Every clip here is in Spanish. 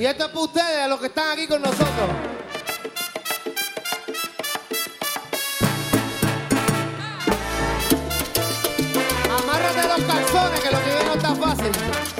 Y esto es para ustedes, a los que están aquí con nosotros. Amárrate los calzones, que lo que viene no está fácil.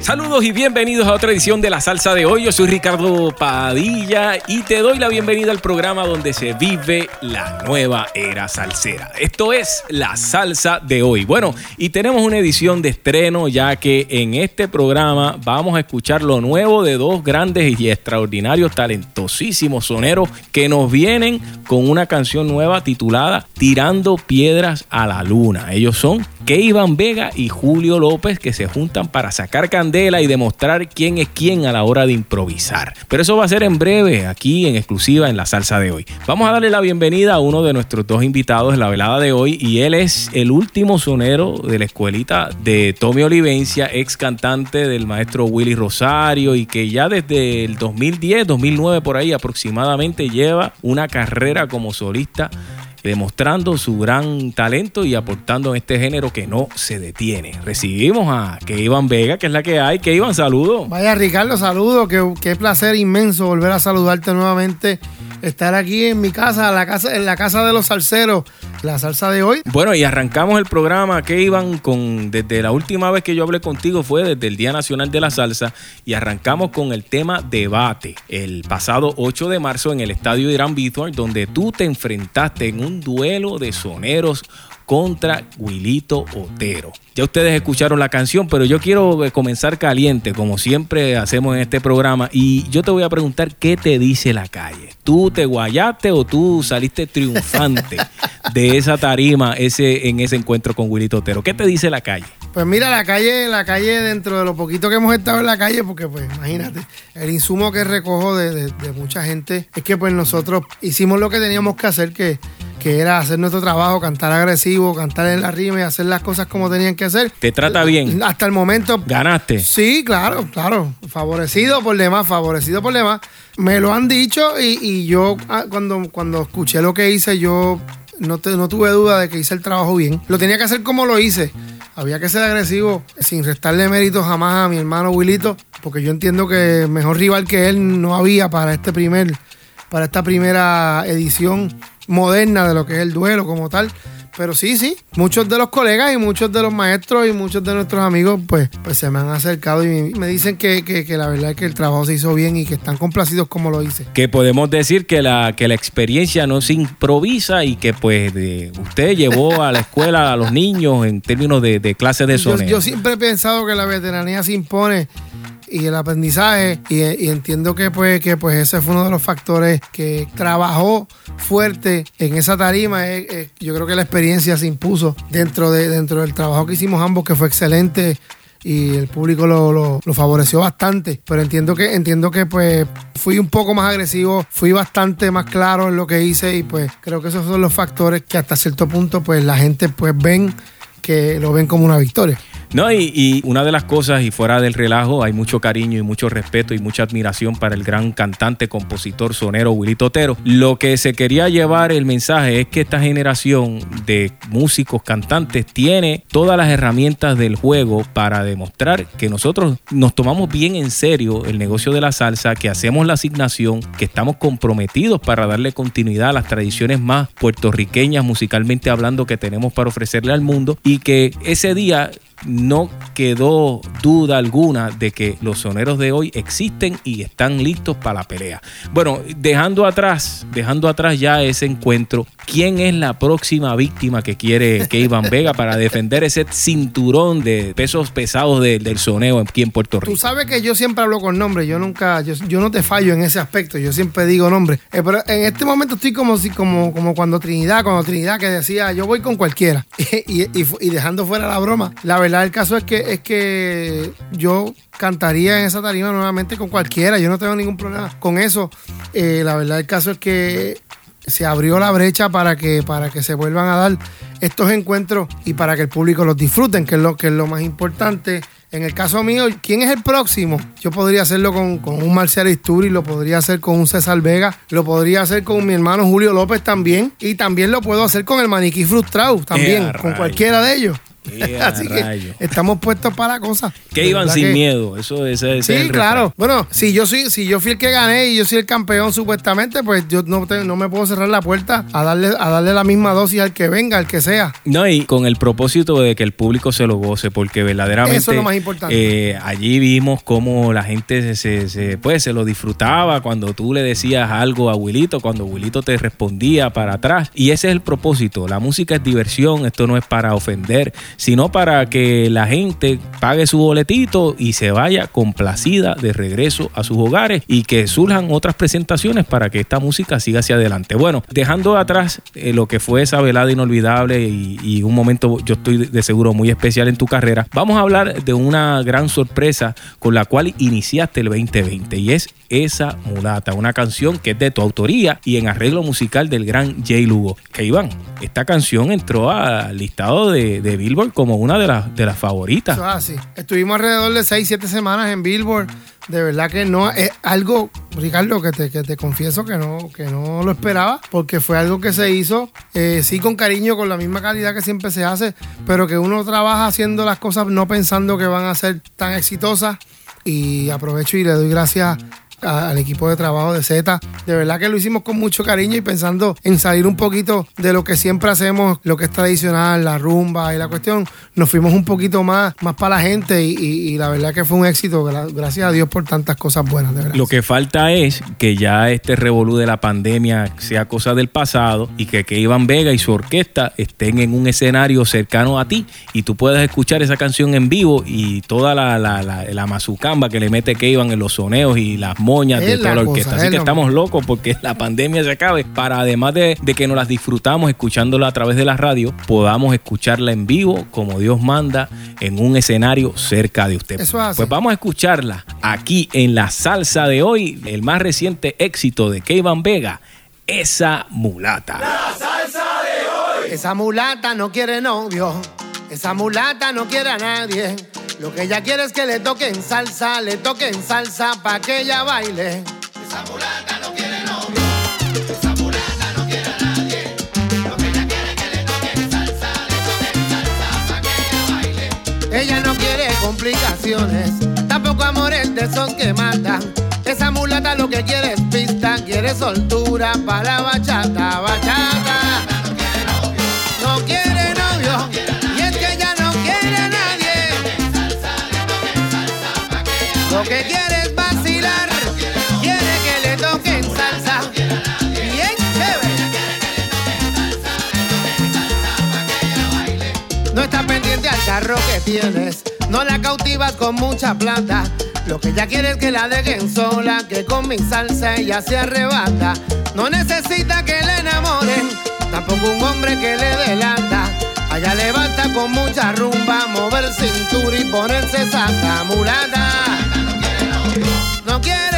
Saludos y bienvenidos a otra edición de La Salsa de hoy. Yo soy Ricardo Padilla y te doy la bienvenida al programa donde se vive la nueva era salsera. Esto es La Salsa de hoy. Bueno, y tenemos una edición de estreno ya que en este programa vamos a escuchar lo nuevo de dos grandes y extraordinarios, talentosísimos soneros que nos vienen con una canción nueva titulada Tirando Piedras a la Luna. Ellos son Keivan Vega y Julio López que se juntan para sacar candela y demostrar quién es quién a la hora de improvisar. Pero eso va a ser en breve, aquí en exclusiva en la salsa de hoy. Vamos a darle la bienvenida a uno de nuestros dos invitados en la velada de hoy y él es el último sonero de la escuelita de Tommy Olivencia, ex cantante del maestro Willy Rosario y que ya desde el 2010, 2009 por ahí aproximadamente lleva una carrera como solista demostrando su gran talento y aportando en este género que no se detiene. Recibimos a Keivan Vega, que es la que hay. Keivan, saludos. Vaya Ricardo, saludo, qué, qué placer inmenso volver a saludarte nuevamente, estar aquí en mi casa, la casa, en la casa de los salseros, la salsa de hoy. Bueno, y arrancamos el programa, Keivan, con desde la última vez que yo hablé contigo fue desde el Día Nacional de la Salsa y arrancamos con el tema debate el pasado 8 de marzo en el estadio Irán Bithorn, donde tú te enfrentaste en un duelo de soneros contra Wilito Otero. Ya ustedes escucharon la canción, pero yo quiero eh, comenzar caliente, como siempre hacemos en este programa, y yo te voy a preguntar qué te dice la calle. ¿Tú te guayaste o tú saliste triunfante de esa tarima ese, en ese encuentro con Wilito Otero? ¿Qué te dice la calle? Pues mira, la calle, la calle, dentro de lo poquito que hemos estado en la calle, porque pues imagínate, el insumo que recojo de, de- de mucha gente es que pues nosotros hicimos lo que teníamos que hacer, que, que era hacer nuestro trabajo, cantar agresivo, cantar en la rima y hacer las cosas como tenían que hacer. ¿Te trata bien? Hasta el momento, ¿Ganaste? Sí, claro, claro. Favorecido por demás, favorecido por demás. Me lo han dicho y, y yo ah, cuando, cuando escuché lo que hice, yo no, te- no tuve duda de que hice el trabajo bien. Lo tenía que hacer como lo hice. Había que ser agresivo sin restarle mérito jamás a mi hermano Wilito, porque yo entiendo que mejor rival que él no había para este primer, para esta primera edición moderna de lo que es el duelo como tal. Pero sí, sí, muchos de los colegas y muchos de los maestros y muchos de nuestros amigos pues, pues se me han acercado y me dicen que, que- que la verdad es que el trabajo se hizo bien y que están complacidos como lo hice. Que podemos decir que la, que la experiencia no se improvisa y que pues de- usted llevó a la escuela a los niños en términos de, de clases de Yo, sonero. yo siempre he pensado que la veteranía se impone y el aprendizaje y, entiendo que pues, que pues ese fue uno de los factores que trabajó fuerte en esa tarima. Eh, eh, yo creo que la experiencia se impuso dentro, de, dentro del trabajo que hicimos ambos, que fue excelente y el público lo, lo- lo favoreció bastante. Pero entiendo que, entiendo que pues fui un poco más agresivo, fui bastante más claro en lo que hice y pues creo que esos son los factores que hasta cierto punto pues la gente pues ven que lo ven como una victoria. No, y, y una de las cosas, y fuera del relajo, hay mucho cariño y mucho respeto y mucha admiración para el gran cantante, compositor, sonero Wilito Otero. Lo que se quería llevar el mensaje es que esta generación de músicos, cantantes, tiene todas las herramientas del juego para demostrar que nosotros nos tomamos bien en serio el negocio de la salsa, que hacemos la asignación, que estamos comprometidos para darle continuidad a las tradiciones más puertorriqueñas, musicalmente hablando, que tenemos para ofrecerle al mundo, y que ese día no quedó duda alguna de que los soneros de hoy existen y están listos para la pelea. Bueno, dejando atrás, dejando atrás ya ese encuentro, ¿quién es la próxima víctima que quiere Keivan Vega para defender ese cinturón de pesos pesados de- del soneo aquí en Puerto Tú Rico? sabes que yo siempre hablo con nombres, yo nunca, yo, yo no te fallo en ese aspecto, yo siempre digo nombres. Eh, pero en este momento estoy como si, como, como cuando Trinidad, cuando Trinidad que decía yo voy con cualquiera. y, y- y dejando fuera la broma. La verdad el caso es que es que yo cantaría en esa tarima nuevamente con cualquiera, yo no tengo ningún problema con eso. Eh, la verdad el caso es que se abrió la brecha para que, para que se vuelvan a dar estos encuentros y para que el público los disfruten, que es lo, que es lo más importante. En el caso mío, ¿quién es el próximo? Yo podría hacerlo con, con un Marcial Isturi, lo podría hacer con un César Vega, lo podría hacer con mi hermano Julio López también, y también lo puedo hacer con el Maniquí Frustrado también, con cualquiera de ellos. Así que estamos puestos para la cosa. Que iban sin que- miedo. Eso, ese, ese es Sí, el claro. Bueno, si yo soy, si yo fui el que gané y yo soy el campeón supuestamente, pues yo no, te- no me puedo cerrar la puerta a darle, a darle la misma dosis al que venga, al que sea. No, y con el propósito de que el público se lo goce, porque verdaderamente Eso es lo más importante. eh, allí vimos cómo la gente se, se- se- pues, se lo disfrutaba cuando tú le decías algo a Wilito, cuando Wilito te respondía para atrás. Y ese es el propósito. La música es diversión, esto no es para ofender, sino para que la gente pague su boletito y se vaya complacida de regreso a sus hogares y que surjan otras presentaciones para que esta música siga hacia adelante. Bueno, dejando atrás eh, lo que fue esa velada inolvidable y, y un momento, yo estoy de seguro muy especial en tu carrera, vamos a hablar de una gran sorpresa con la cual iniciaste el 2020 y es esa mulata, una canción que es de tu autoría y en arreglo musical del gran Jay Lugo. Que Iván, esta canción entró al listado de, de Billboard como una de las, de las favoritas. Eso es así. Estuvimos alrededor de 6, 7 semanas en Billboard. De verdad que no es algo, Ricardo, que te, que te confieso que no, que no lo esperaba, porque fue algo que se hizo, eh, sí con cariño, con la misma calidad que siempre se hace, pero que uno trabaja haciendo las cosas no pensando que van a ser tan exitosas. Y aprovecho y le doy gracias al equipo de trabajo de Z. De verdad que lo hicimos con mucho cariño y pensando en salir un poquito de lo que siempre hacemos, lo que es tradicional, la rumba y la cuestión. Nos fuimos un poquito más, más para la gente y, la verdad que fue un éxito. Gra- Gracias a Dios por tantas cosas buenas, de verdad. Lo que falta es que ya este revolú de la pandemia sea cosa del pasado y que, que Vega y su orquesta estén en un escenario cercano a ti y tú puedas escuchar esa canción en vivo y toda la, la, la, la mazucamba que le mete Iván en los soneos y las moñas de Es toda la la cosa, orquesta. es Así que lo estamos locos porque la pandemia se acabe para además de, de que nos las disfrutamos escuchándola a través de la radio, podamos escucharla en vivo como Dios manda en un escenario cerca de usted. Eso es. Pues vamos a escucharla aquí en la salsa de hoy, el más reciente éxito de Kevin Vega, esa mulata. Esa mulata no quiere novio, esa mulata no quiere a nadie. Lo que ella quiere es que le toquen salsa, le toquen salsa pa' que ella baile. Esa mulata no quiere novio, esa mulata no quiere a nadie. Lo que ella quiere es que le toquen salsa, le toquen salsa pa' que ella baile. Ella no quiere complicaciones, tampoco amores de esos que matan. Esa mulata lo que quiere es pista, quiere soltura para la bachata, bachata. Lo que quiere es vacilar, quiere que le toquen salsa. Bien chévere. No está pendiente al carro que tienes, no la cautivas con mucha plata. Lo que ella quiere es que la dejen sola, que con mi salsa ella se arrebata. No necesita que la enamoren, tampoco un hombre que le delata. Allá levanta con mucha rumba, mover cintura y ponerse santa mulata. No quiere novio,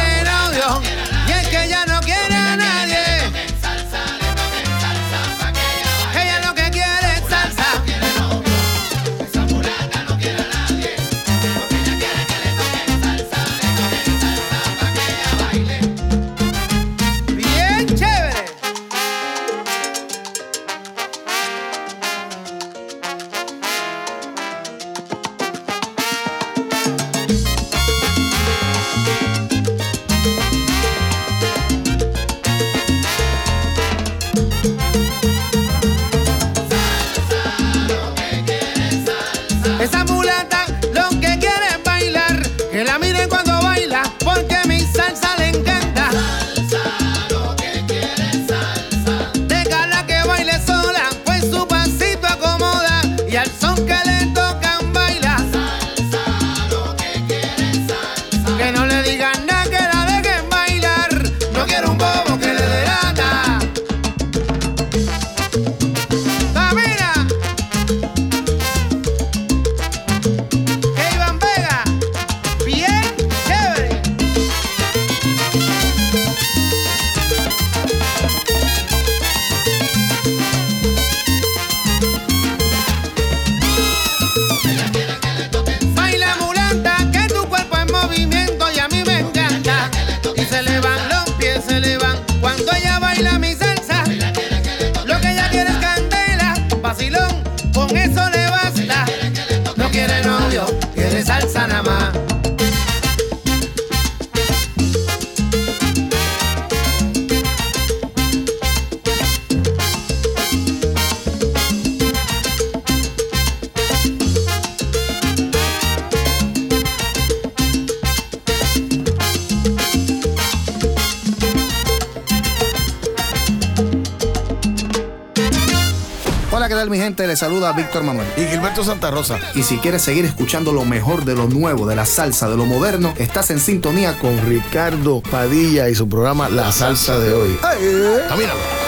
Víctor Manuel. Y Gilberto Santa Rosa. Y si quieres seguir escuchando lo mejor de lo nuevo, de la salsa, de lo moderno, estás en sintonía con Ricardo Padilla y su programa La Salsa de Hoy. ¡Ay! Eh. Camínalo.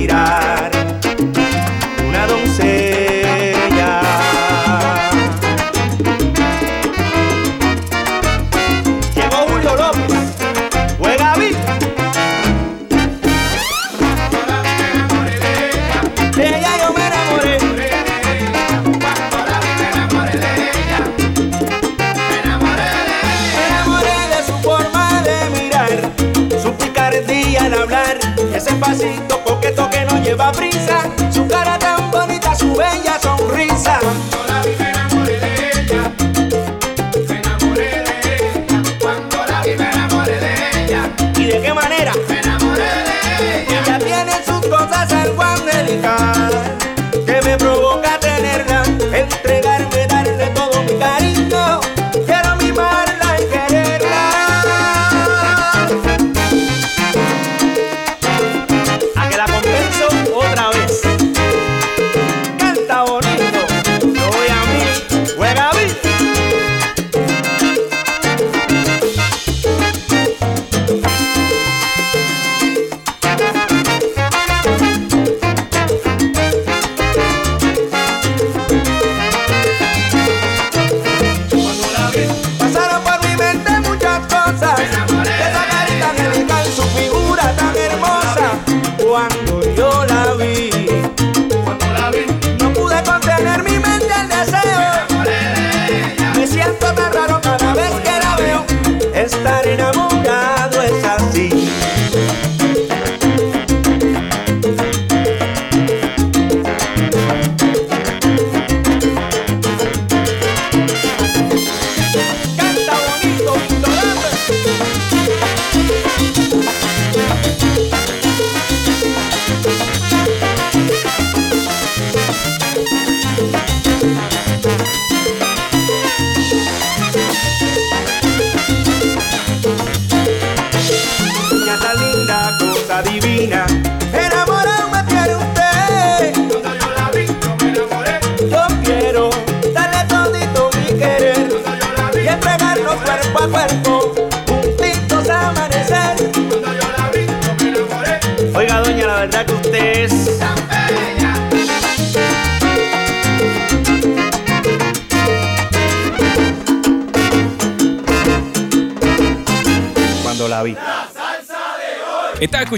mirar.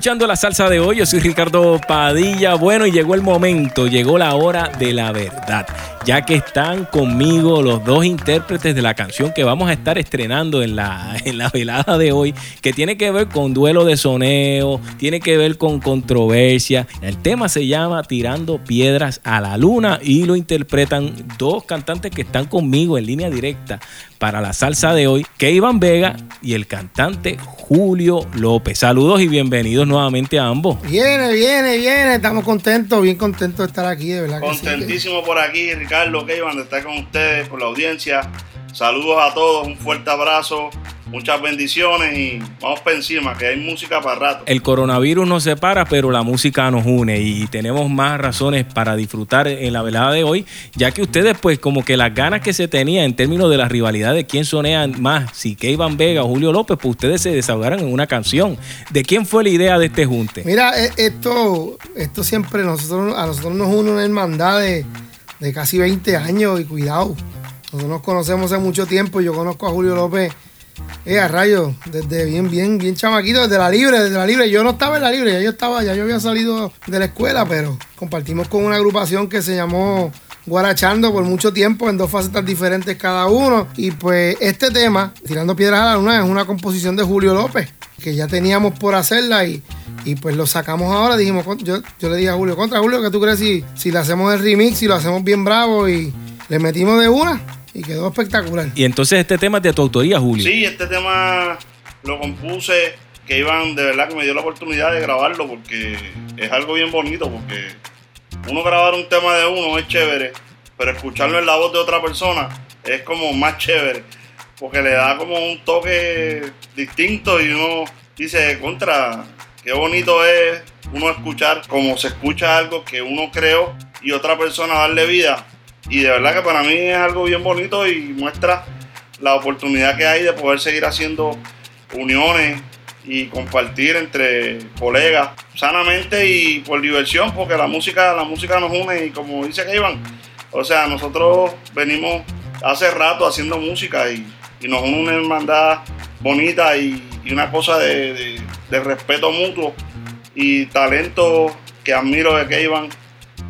escuchando la salsa de hoy. Yo soy Ricardo Padilla. Bueno, y llegó el momento, llegó la hora de la verdad, ya que están conmigo los dos intérpretes de la canción que vamos a estar estrenando en la, en la velada de hoy, que tiene que ver con duelo de soneo, tiene que ver con controversia. El tema se llama Tirando Piedras a la Luna y lo interpretan dos cantantes que están conmigo en línea directa para la salsa de hoy, Keivan Vega y el cantante Julio López. Saludos y bienvenidos nuevamente a ambos. Viene, viene, viene. Estamos contentos, bien contentos de estar aquí, de verdad. que sí, que- Contentísimo por aquí, Ricardo Keivan, de estar con ustedes, con la audiencia. Saludos a todos, un fuerte abrazo, muchas bendiciones y vamos para encima, que hay música para rato. El coronavirus nos separa, pero la música nos une y tenemos más razones para disfrutar en la velada de hoy, ya que ustedes pues como que las ganas que se tenía en términos de la rivalidad de quién sonea más, si Keivan Vega o Julio López, pues ustedes se desahogaron en una canción. ¿De quién fue la idea de este junte? Mira, e- esto, esto siempre nosotros, a nosotros nos une una hermandad de, de casi 20 años y cuidado. Nosotros nos conocemos hace mucho tiempo. Yo conozco a Julio López, eh, a rayo, desde bien, bien, bien chamaquito, desde la libre, desde la libre. Yo no estaba en la libre, ya yo estaba, ya yo había salido de la escuela, pero compartimos con una agrupación que se llamó Guarachando por mucho tiempo en dos facetas diferentes cada uno. Y pues este tema, Tirando Piedras a la Luna, es una composición de Julio López, que ya teníamos por hacerla y, y pues lo sacamos ahora. Dijimos, yo, yo le dije a Julio, contra Julio, ¿qué tú crees si, si le hacemos el remix y lo hacemos bien bravo y le metimos de una? Y quedó espectacular. Y entonces este tema es de tu autoría, Julio. Sí, este tema lo compuse, que Iván de verdad que me dio la oportunidad de grabarlo porque es algo bien bonito, porque uno grabar un tema de uno es chévere, pero escucharlo en la voz de otra persona es como más chévere, porque le da como un toque distinto y uno dice, contra, qué bonito es uno escuchar como se escucha algo que uno creó y otra persona darle vida. Y de verdad que para mí es algo bien bonito y muestra la oportunidad que hay de poder seguir haciendo uniones y compartir entre colegas sanamente y por diversión, porque la música, la música nos une y como dice Iván, o sea, nosotros venimos hace rato haciendo música y, y nos une una hermandad bonita y, y una cosa de, de- respeto mutuo y talento que admiro de Keivan,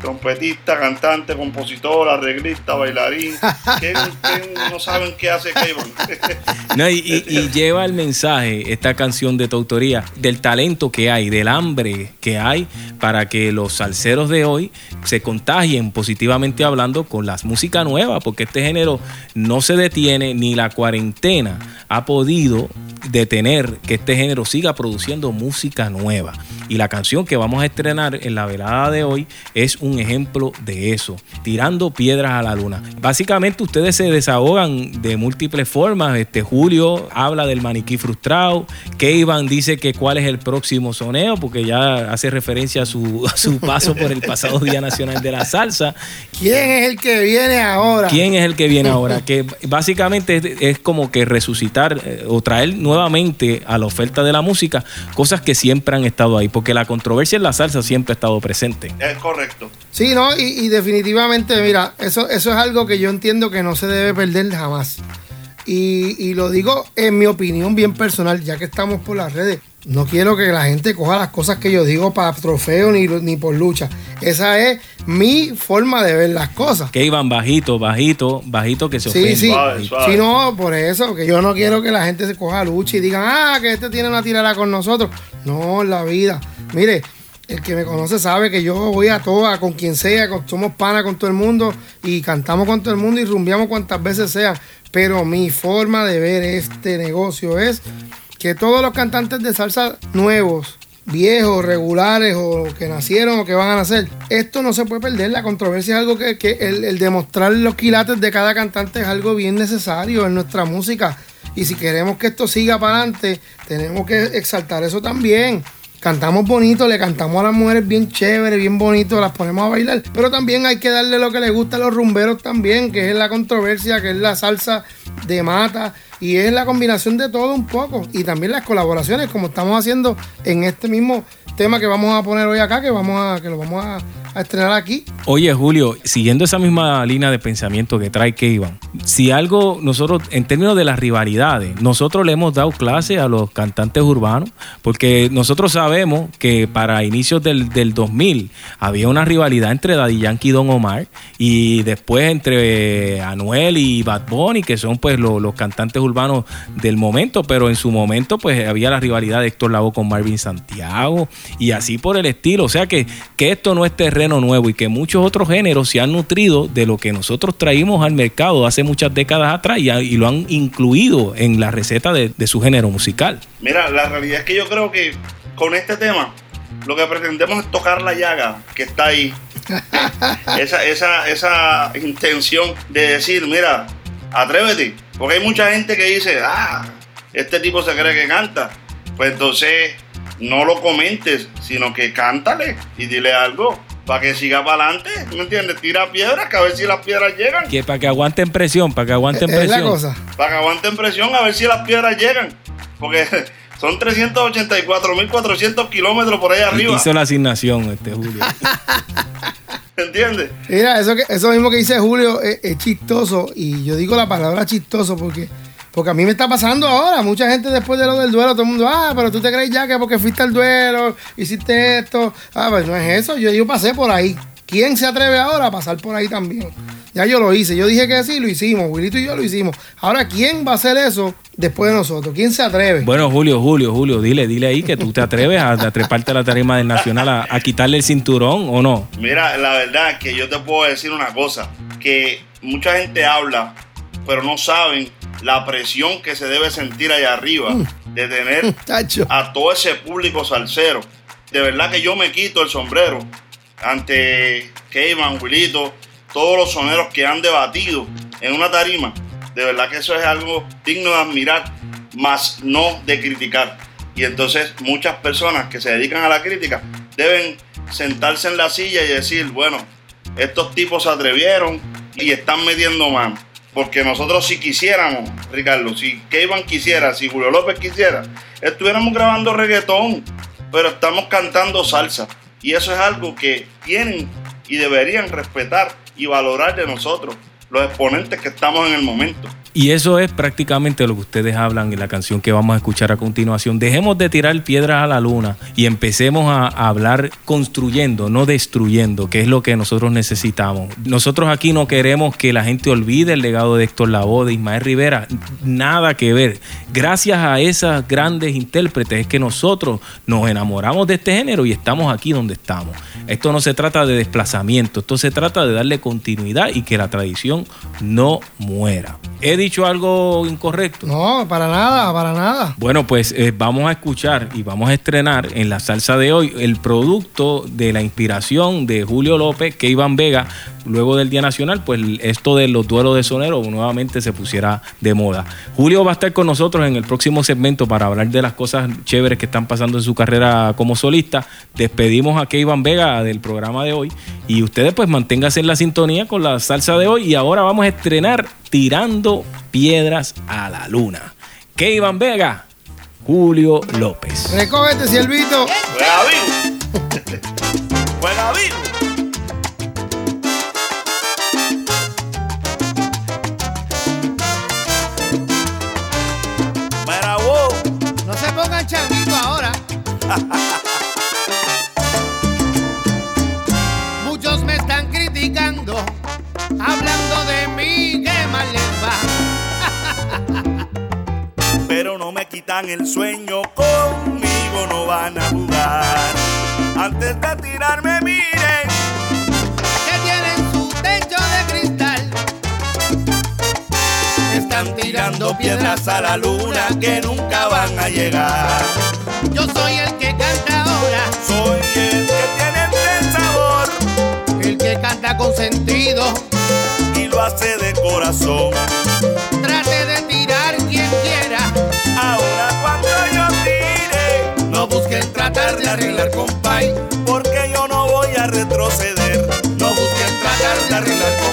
trompetista, cantante, compositor, arreglista, bailarín. ¿Quién, quién no saben qué hace Keivan? No, y, y- y lleva el mensaje, esta canción de tu autoría, del talento que hay, del hambre que hay para que los salseros de hoy se contagien positivamente hablando con las música nueva, porque este género no se detiene ni la cuarentena ha podido detener que este género siga produciendo música nueva. Y la canción que vamos a estrenar en la velada de hoy es un ejemplo de eso, tirando piedras a la luna. Básicamente ustedes se desahogan de múltiples formas. Este Julio habla del maniquí frustrado, Keivan dice que cuál es el próximo soneo, porque ya hace referencia a su, a su paso por el pasado Día Nacional de la Salsa. ¿Quién es el que viene ahora? ¿Quién es el que viene ahora? Que básicamente es, es como que resucitar eh, o traer nuevamente a la oferta de la música cosas que siempre han estado ahí, porque la controversia en la salsa siempre ha estado presente. es correcto. Sí, ¿no? Y, y definitivamente, mira, eso, eso es algo que yo entiendo que no se debe perder jamás. Y, y lo digo en mi opinión bien personal, ya que estamos por las redes. No quiero que la gente coja las cosas que yo digo para trofeo ni, ni por lucha. Esa es mi forma de ver las cosas. Que iban bajito, bajito, bajito que se Sí, sí. Suave, suave. Sí, no, por eso, que yo no quiero que la gente se coja lucha y digan, ah, que este tiene una tirada con nosotros. No, la vida. Mire, el que me conoce sabe que yo voy a todas, con quien sea, con- somos pana con todo el mundo y cantamos con todo el mundo y rumbeamos cuantas veces sea. Pero mi forma de ver este negocio es que todos los cantantes de salsa nuevos, viejos, regulares o que nacieron o que van a nacer, esto no se puede perder. La controversia es algo que, el, el demostrar los quilates de cada cantante es algo bien necesario en nuestra música. Y si queremos que esto siga para adelante, tenemos que exaltar eso también. Cantamos bonito, le cantamos a las mujeres bien chévere, bien bonito, las ponemos a bailar. Pero también hay que darle lo que le gusta a los rumberos también, que es la controversia, que es la salsa de mata. Y es la combinación de todo un poco. Y también las colaboraciones, como estamos haciendo en este mismo tema que vamos a poner hoy acá, que vamos a, que lo vamos a, a estrenar aquí. Oye, Julio, siguiendo esa misma línea de pensamiento que trae Keivan, si algo nosotros, en términos de las rivalidades, nosotros le hemos dado clase a los cantantes urbanos, porque nosotros sabemos que para inicios del, del 2000 había una rivalidad entre Daddy Yankee y Don Omar, y después entre Anuel y Bad Bunny, que son pues lo- los cantantes urbanos del momento, pero en su momento pues había la rivalidad de Héctor Lavoe con Marvin Santiago, y así por el estilo. O sea que, que esto no es terreno nuevo y que muchos otros géneros se han nutrido de lo que nosotros traímos al mercado hace muchas décadas atrás y, lo han incluido en la receta de, de su género musical. Mira, la realidad es que yo creo que con este tema lo que pretendemos es tocar la llaga que está ahí. esa, esa, esa intención de decir, mira, atrévete. Porque hay mucha gente que dice, ah, este tipo se cree que canta. Pues entonces no lo comentes, sino que cántale y dile algo para que siga para adelante. ¿Me entiendes? Tira piedras, que a ver si las piedras llegan. Que para que aguanten presión, para que aguanten Es la presión. cosa. Para que aguanten presión, a ver si las piedras llegan. Porque son 384.400 kilómetros por ahí arriba. Hizo la asignación este Julio. ¿Entiendes? Mira, eso, que, eso mismo que dice Julio es, es chistoso. Y yo digo la palabra chistoso porque, porque a mí me está pasando ahora. Mucha gente después de lo del duelo, todo el mundo, ah, pero tú te crees ya que porque fuiste al duelo, hiciste esto. Ah, pues no es eso. Yo, yo pasé por ahí. ¿Quién se atreve ahora a pasar por ahí también? Ya yo lo hice. Yo dije que sí, lo hicimos. Wilito y yo lo hicimos. Ahora, ¿quién va a hacer eso después de nosotros? ¿Quién se atreve? Bueno, Julio, Julio, Julio, dile, dile ahí que tú te atreves a, a treparte a la tarima del Nacional a, a quitarle el cinturón o no. Mira, la verdad es que yo te puedo decir una cosa, que mucha gente habla, pero no saben la presión que se debe sentir allá arriba de tener a todo ese público salsero. De verdad que yo me quito el sombrero ante Keyman, Wilito, todos los soneros que han debatido en una tarima. De verdad que eso es algo digno de admirar, más no de criticar. Y entonces muchas personas que se dedican a la crítica deben sentarse en la silla y decir, bueno, estos tipos se atrevieron y están metiendo mano. Porque nosotros si quisiéramos, Ricardo, si Keyman quisiera, si Julio López quisiera, estuviéramos grabando reggaetón, pero estamos cantando salsa. Y eso es algo que tienen y deberían respetar y valorar de nosotros, los exponentes que estamos en el momento. Y eso es prácticamente lo que ustedes hablan en la canción que vamos a escuchar a continuación. Dejemos de tirar piedras a la luna y empecemos a, hablar construyendo, no destruyendo, que es lo que nosotros necesitamos. Nosotros aquí no queremos que la gente olvide el legado de Héctor Lavoe, de Ismael Rivera, nada que ver. Gracias a esas grandes intérpretes es que nosotros nos enamoramos de este género y estamos aquí donde estamos. Esto no se trata de desplazamiento, esto se trata de darle continuidad y que la tradición no muera. ¿He dicho algo incorrecto? No, para nada, para nada. Bueno, pues eh, vamos a escuchar y vamos a estrenar en la salsa de hoy el producto de la inspiración de Julio López, que Iván Vega, luego del Día Nacional, pues esto de los duelos de sonero nuevamente se pusiera de moda. Julio va a estar con nosotros en el próximo segmento para hablar de las cosas chéveres que están pasando en su carrera como solista. Despedimos a Iván Vega del programa de hoy y ustedes pues manténganse en la sintonía con la salsa de hoy y ahora vamos a estrenar Tirando Piedras a la Luna. Iván Vega, Julio López. Recógete, Siervito. ¡Juega vivo! ¡Juega vivo! Wow. No se pongan changuitos ahora. hablando de mí, que mal les va. pero no me quitan el sueño, conmigo no van a jugar. Antes de tirarme, miren, Que tienen su techo de cristal. están tirando piedras a la luna que nunca van a llegar. Yo soy el que canta ahora, Soy el que tiene el sabor el que canta con sentido. Lo hace de corazón. Trate de tirar quien quiera. Ahora cuando yo tire, no busquen tratar de arreglar compay, porque yo no voy a retroceder. No busquen tratar de arreglar compay,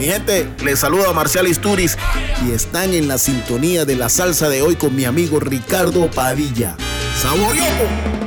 Mi gente, les saluda Marcial Isturiz y están en la sintonía de la salsa de hoy con mi amigo Ricardo Padilla. ¡Saborioco!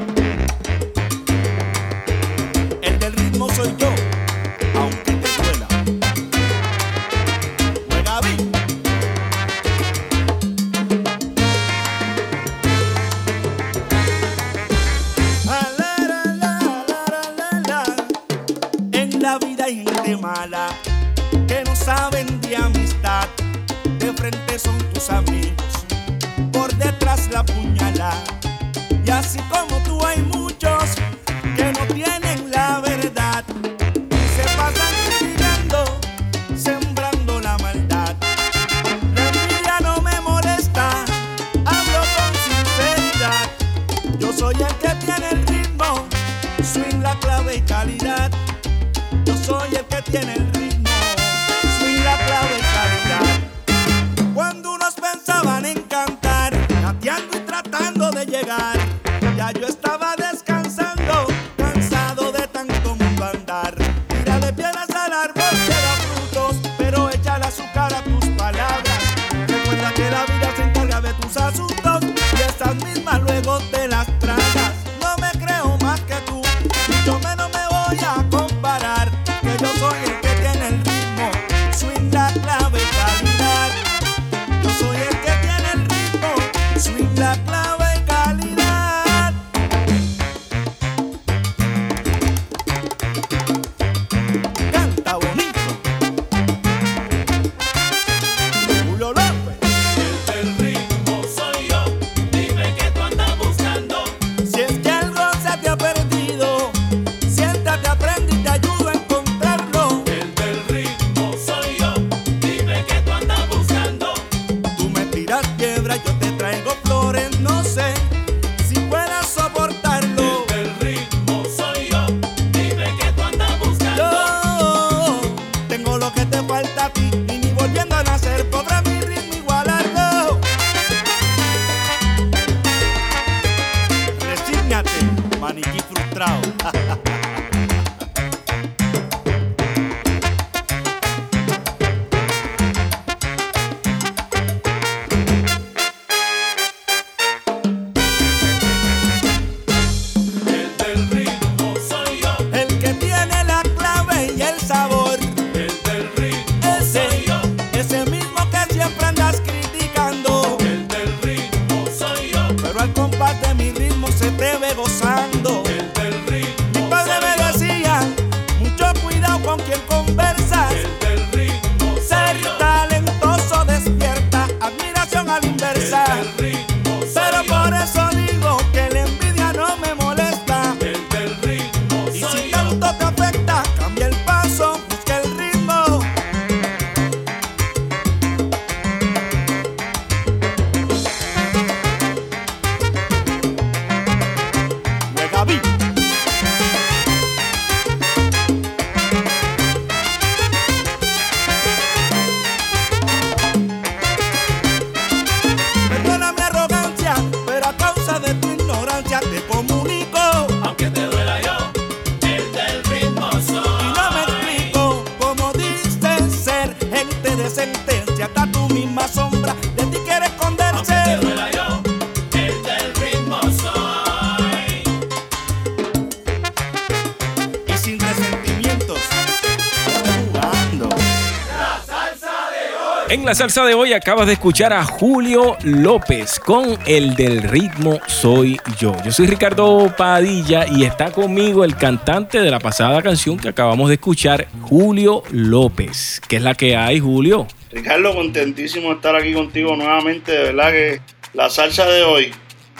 La salsa de hoy acabas de escuchar a Julio López con el del ritmo Soy Yo. Yo soy Ricardo Padilla y está conmigo el cantante de la pasada canción que acabamos de escuchar, Julio López. ¿Qué es la que hay, Julio? Ricardo, contentísimo de estar aquí contigo nuevamente. De verdad que la salsa de hoy,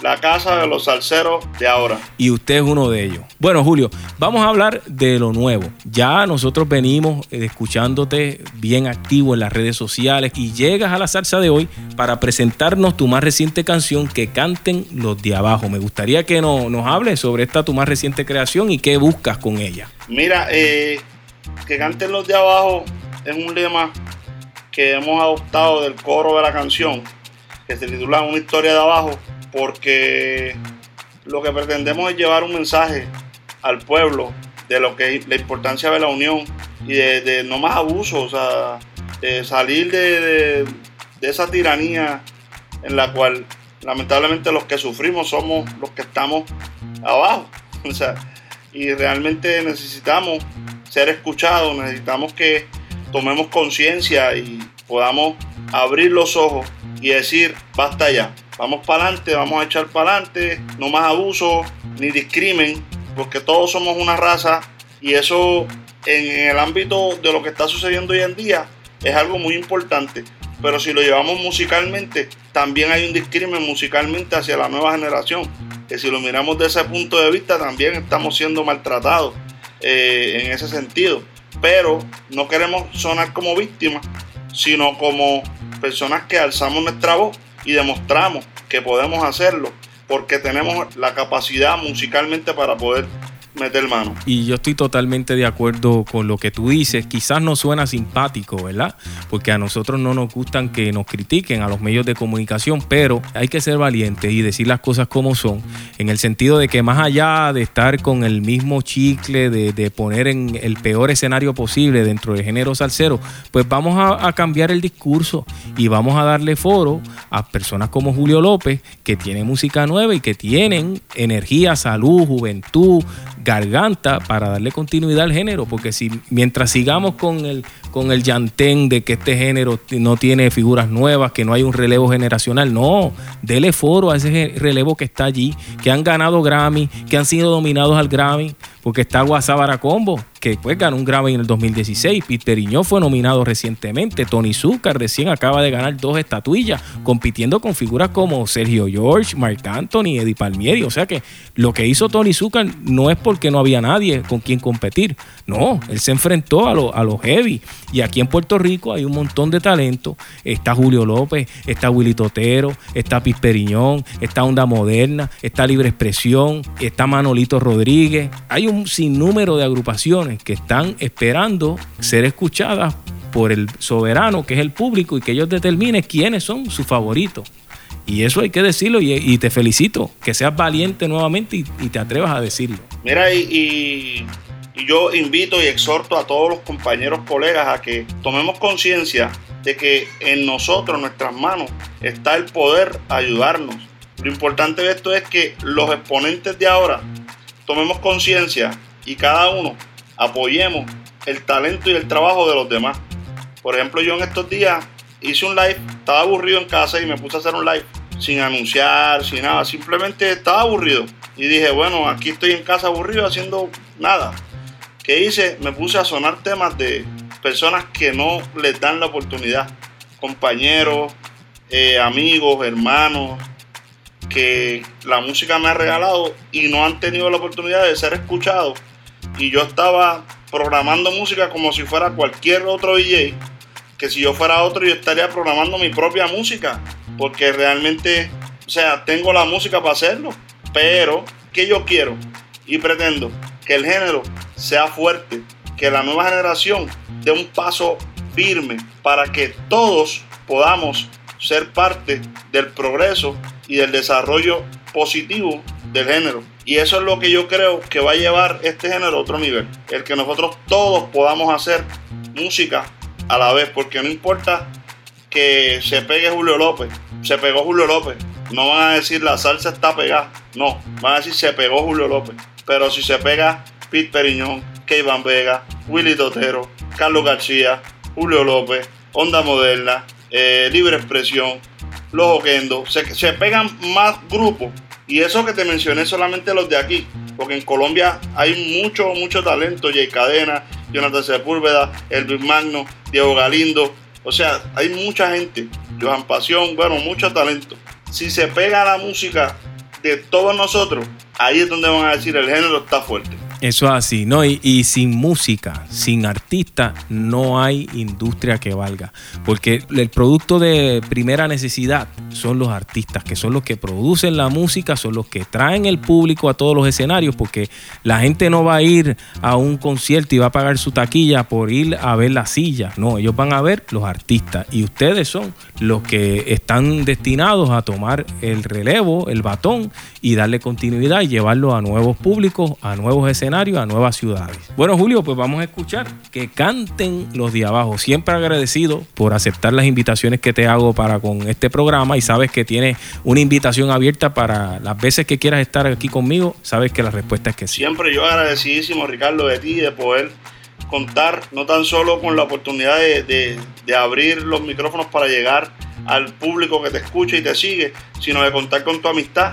la casa de los salseros de ahora. y usted es uno de ellos. Bueno, Julio, vamos a hablar de lo nuevo. Ya nosotros venimos eh, escuchándote bien activo en las redes sociales y llegas a la salsa de hoy para presentarnos tu más reciente canción que canten los de abajo. Me gustaría que no- nos hables sobre esta tu más reciente creación y qué buscas con ella. Mira, eh, que canten los de abajo es un lema que hemos adoptado del coro de la canción, que se titula Una historia de abajo, porque lo que pretendemos es llevar un mensaje al pueblo de lo que la importancia de la unión y de, no más abuso, o sea, de salir de, de- de esa tiranía en la cual lamentablemente los que sufrimos somos los que estamos abajo. O sea, y realmente necesitamos ser escuchados, necesitamos que tomemos conciencia y podamos abrir los ojos y decir, basta ya, vamos para adelante, vamos a echar para adelante, no más abuso ni discrimen, porque todos somos una raza y eso en, el ámbito de lo que está sucediendo hoy en día es algo muy importante. Pero si lo llevamos musicalmente, también hay un discrimen musicalmente hacia la nueva generación. Que si lo miramos desde ese punto de vista, también estamos siendo maltratados eh, en ese sentido. Pero no queremos sonar como víctimas, sino como personas que alzamos nuestra voz y demostramos que podemos hacerlo, porque tenemos la capacidad musicalmente para poder meter mano. Y yo estoy totalmente de acuerdo con lo que tú dices. Quizás no suena simpático, ¿verdad? Porque a nosotros no nos gustan que nos critiquen a los medios de comunicación, pero hay que ser valientes y decir las cosas como son, en el sentido de que más allá de estar con el mismo chicle, de, poner en el peor escenario posible dentro del género salsero, pues vamos a, a cambiar el discurso y vamos a darle foro a personas como Julio López, que tiene música nueva y que tienen energía, salud, juventud, garganta para darle continuidad al género, porque si mientras sigamos con el con el llantén de que este género no tiene figuras nuevas, que no hay un relevo generacional, no, dele foro a ese relevo que está allí, que han ganado Grammy, que han sido dominados al Grammy, porque está Guasábara Combo, que pues ganó un Grammy en el 2016, Pete Periñó fue nominado recientemente, Tony Zucker recién acaba de ganar dos estatuillas, compitiendo con figuras como Sergio George, Marc Anthony, Eddie Palmieri, o sea que lo que hizo Tony Zucker no es porque no había nadie con quien competir, no, él se enfrentó a los a los heavy, y aquí en Puerto Rico hay un montón de talento, está Julio López, está Willy Totero, está Pete Periñón, está Onda Moderna, está Libre Expresión, está Manolito Rodríguez, hay un sinnúmero de agrupaciones que están esperando ser escuchadas por el soberano, que es el público, y que ellos determinen quiénes son sus favoritos. Y eso hay que decirlo y, y te felicito, que seas valiente nuevamente y, te atrevas a decirlo. Mira, y- y yo invito y exhorto a todos los compañeros, colegas, a que tomemos conciencia de que en nosotros, en nuestras manos, está el poder ayudarnos. Lo importante de esto es que los exponentes de ahora tomemos conciencia y cada uno apoyemos el talento y el trabajo de los demás. Por ejemplo, yo en estos días hice un live, estaba aburrido en casa y me puse a hacer un live sin anunciar, sin nada, simplemente estaba aburrido. Y dije, bueno, aquí estoy en casa aburrido haciendo nada. ¿Qué hice? Me puse a sonar temas de personas que no les dan la oportunidad. Compañeros, eh, amigos, hermanos, que la música me ha regalado y no han tenido la oportunidad de ser escuchados. Y yo estaba programando música como si fuera cualquier otro DJ, que si yo fuera otro yo estaría programando mi propia música, porque realmente, o sea, tengo la música para hacerlo, pero ¿qué yo quiero? Y pretendo que el género sea fuerte, que la nueva generación dé un paso firme para que todos podamos ser parte del progreso y del desarrollo positivo del género. Y eso es lo que yo creo que va a llevar este género a otro nivel. El que nosotros todos podamos hacer música a la vez, porque no importa que se pegue Julio López, se pegó Julio López. No van a decir la salsa está pegada, no, van a decir se pegó Julio López. Pero si se pega Pete Periñón, Van Vega, Willy Totero, Carlos García, Julio López, Onda Moderna, eh, Libre Expresión, Los Oquendo, se pegan más grupos. Y eso que te mencioné solamente los de aquí, porque en Colombia hay mucho, mucho talento. Jay Cadena, Jonathan Sepúlveda, Elvis Magno, Diego Galindo. O sea, hay mucha gente. Johan Pasión, bueno, mucho talento. Si se pega la música de todos nosotros, ahí es donde van a decir el género está fuerte. Eso es así, ¿no? Y, sin música, sin artista, no hay industria que valga. Porque el producto de primera necesidad son los artistas, que son los que producen la música, son los que traen el público a todos los escenarios, porque la gente no va a ir a un concierto y va a pagar su taquilla por ir a ver la silla. No, ellos van a ver los artistas. Y ustedes son los que están destinados a tomar el relevo, el batón, y darle continuidad y llevarlo a nuevos públicos, a nuevos escenarios a nuevas ciudades. Bueno, Julio, pues vamos a escuchar que canten los de abajo. Siempre agradecido por aceptar las invitaciones que te hago para con este programa y sabes que tienes una invitación abierta para las veces que quieras estar aquí conmigo. Sabes que la respuesta es que sí. Siempre yo agradecidísimo, Ricardo, de ti, de poder contar no tan solo con la oportunidad de, de abrir los micrófonos para llegar al público que te escucha y te sigue, sino de contar con tu amistad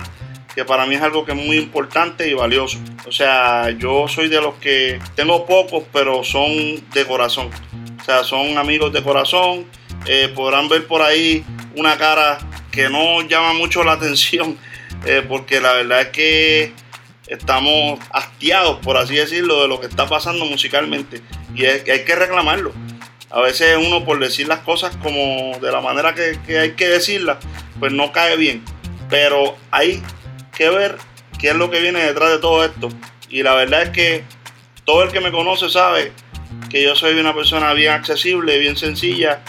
que para mí es algo que es muy importante y valioso. O sea, yo soy de los que tengo pocos, pero son de corazón. O sea, son amigos de corazón. Eh, podrán ver por ahí una cara que no llama mucho la atención, eh, porque la verdad es que estamos hastiados, por así decirlo, de lo que está pasando musicalmente. Y hay que reclamarlo. A veces uno por decir las cosas como de la manera que, que hay que decirlas, pues no cae bien. Pero hay que ver qué es lo que viene detrás de todo esto. Y la verdad es que todo el que me conoce sabe que yo soy una persona bien accesible, bien sencilla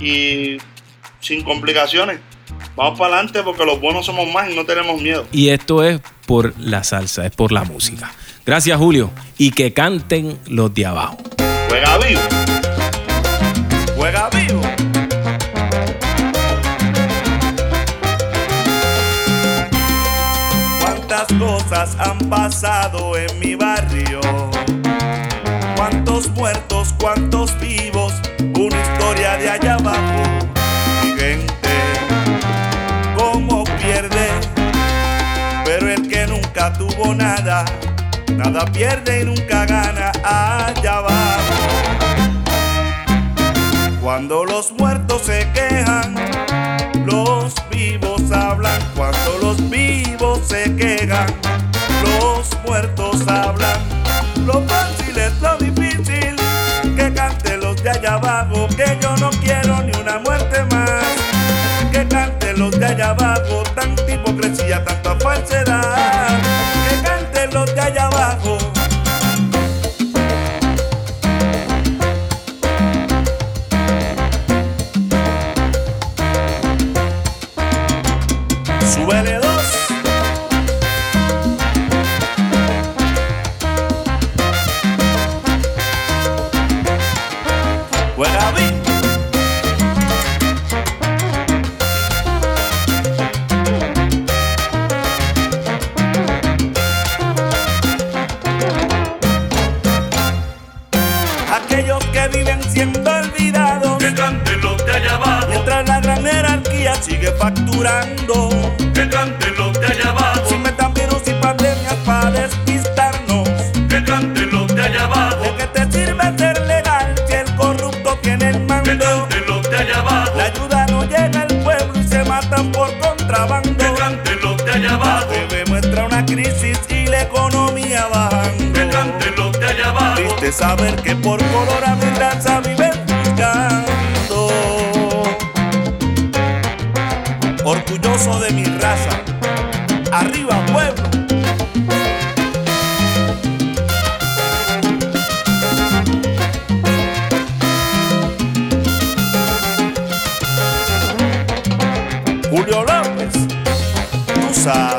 y sin complicaciones. Vamos para adelante porque los buenos somos más y no tenemos miedo. Y esto es por la salsa, es por la música. Gracias Julio. Y que canten los de abajo. Juega vivo. Juega vivo. Cosas han pasado en mi barrio. Cuántos muertos, cuántos vivos, una historia de allá abajo. Mi gente, cómo pierde, pero el que nunca tuvo nada, nada pierde y nunca gana allá abajo. Cuando los muertos se quejan, los vivos hablan. Cuando los vivos se quejan, los muertos hablan. Lo fácil es lo difícil, que cante los de allá abajo, tú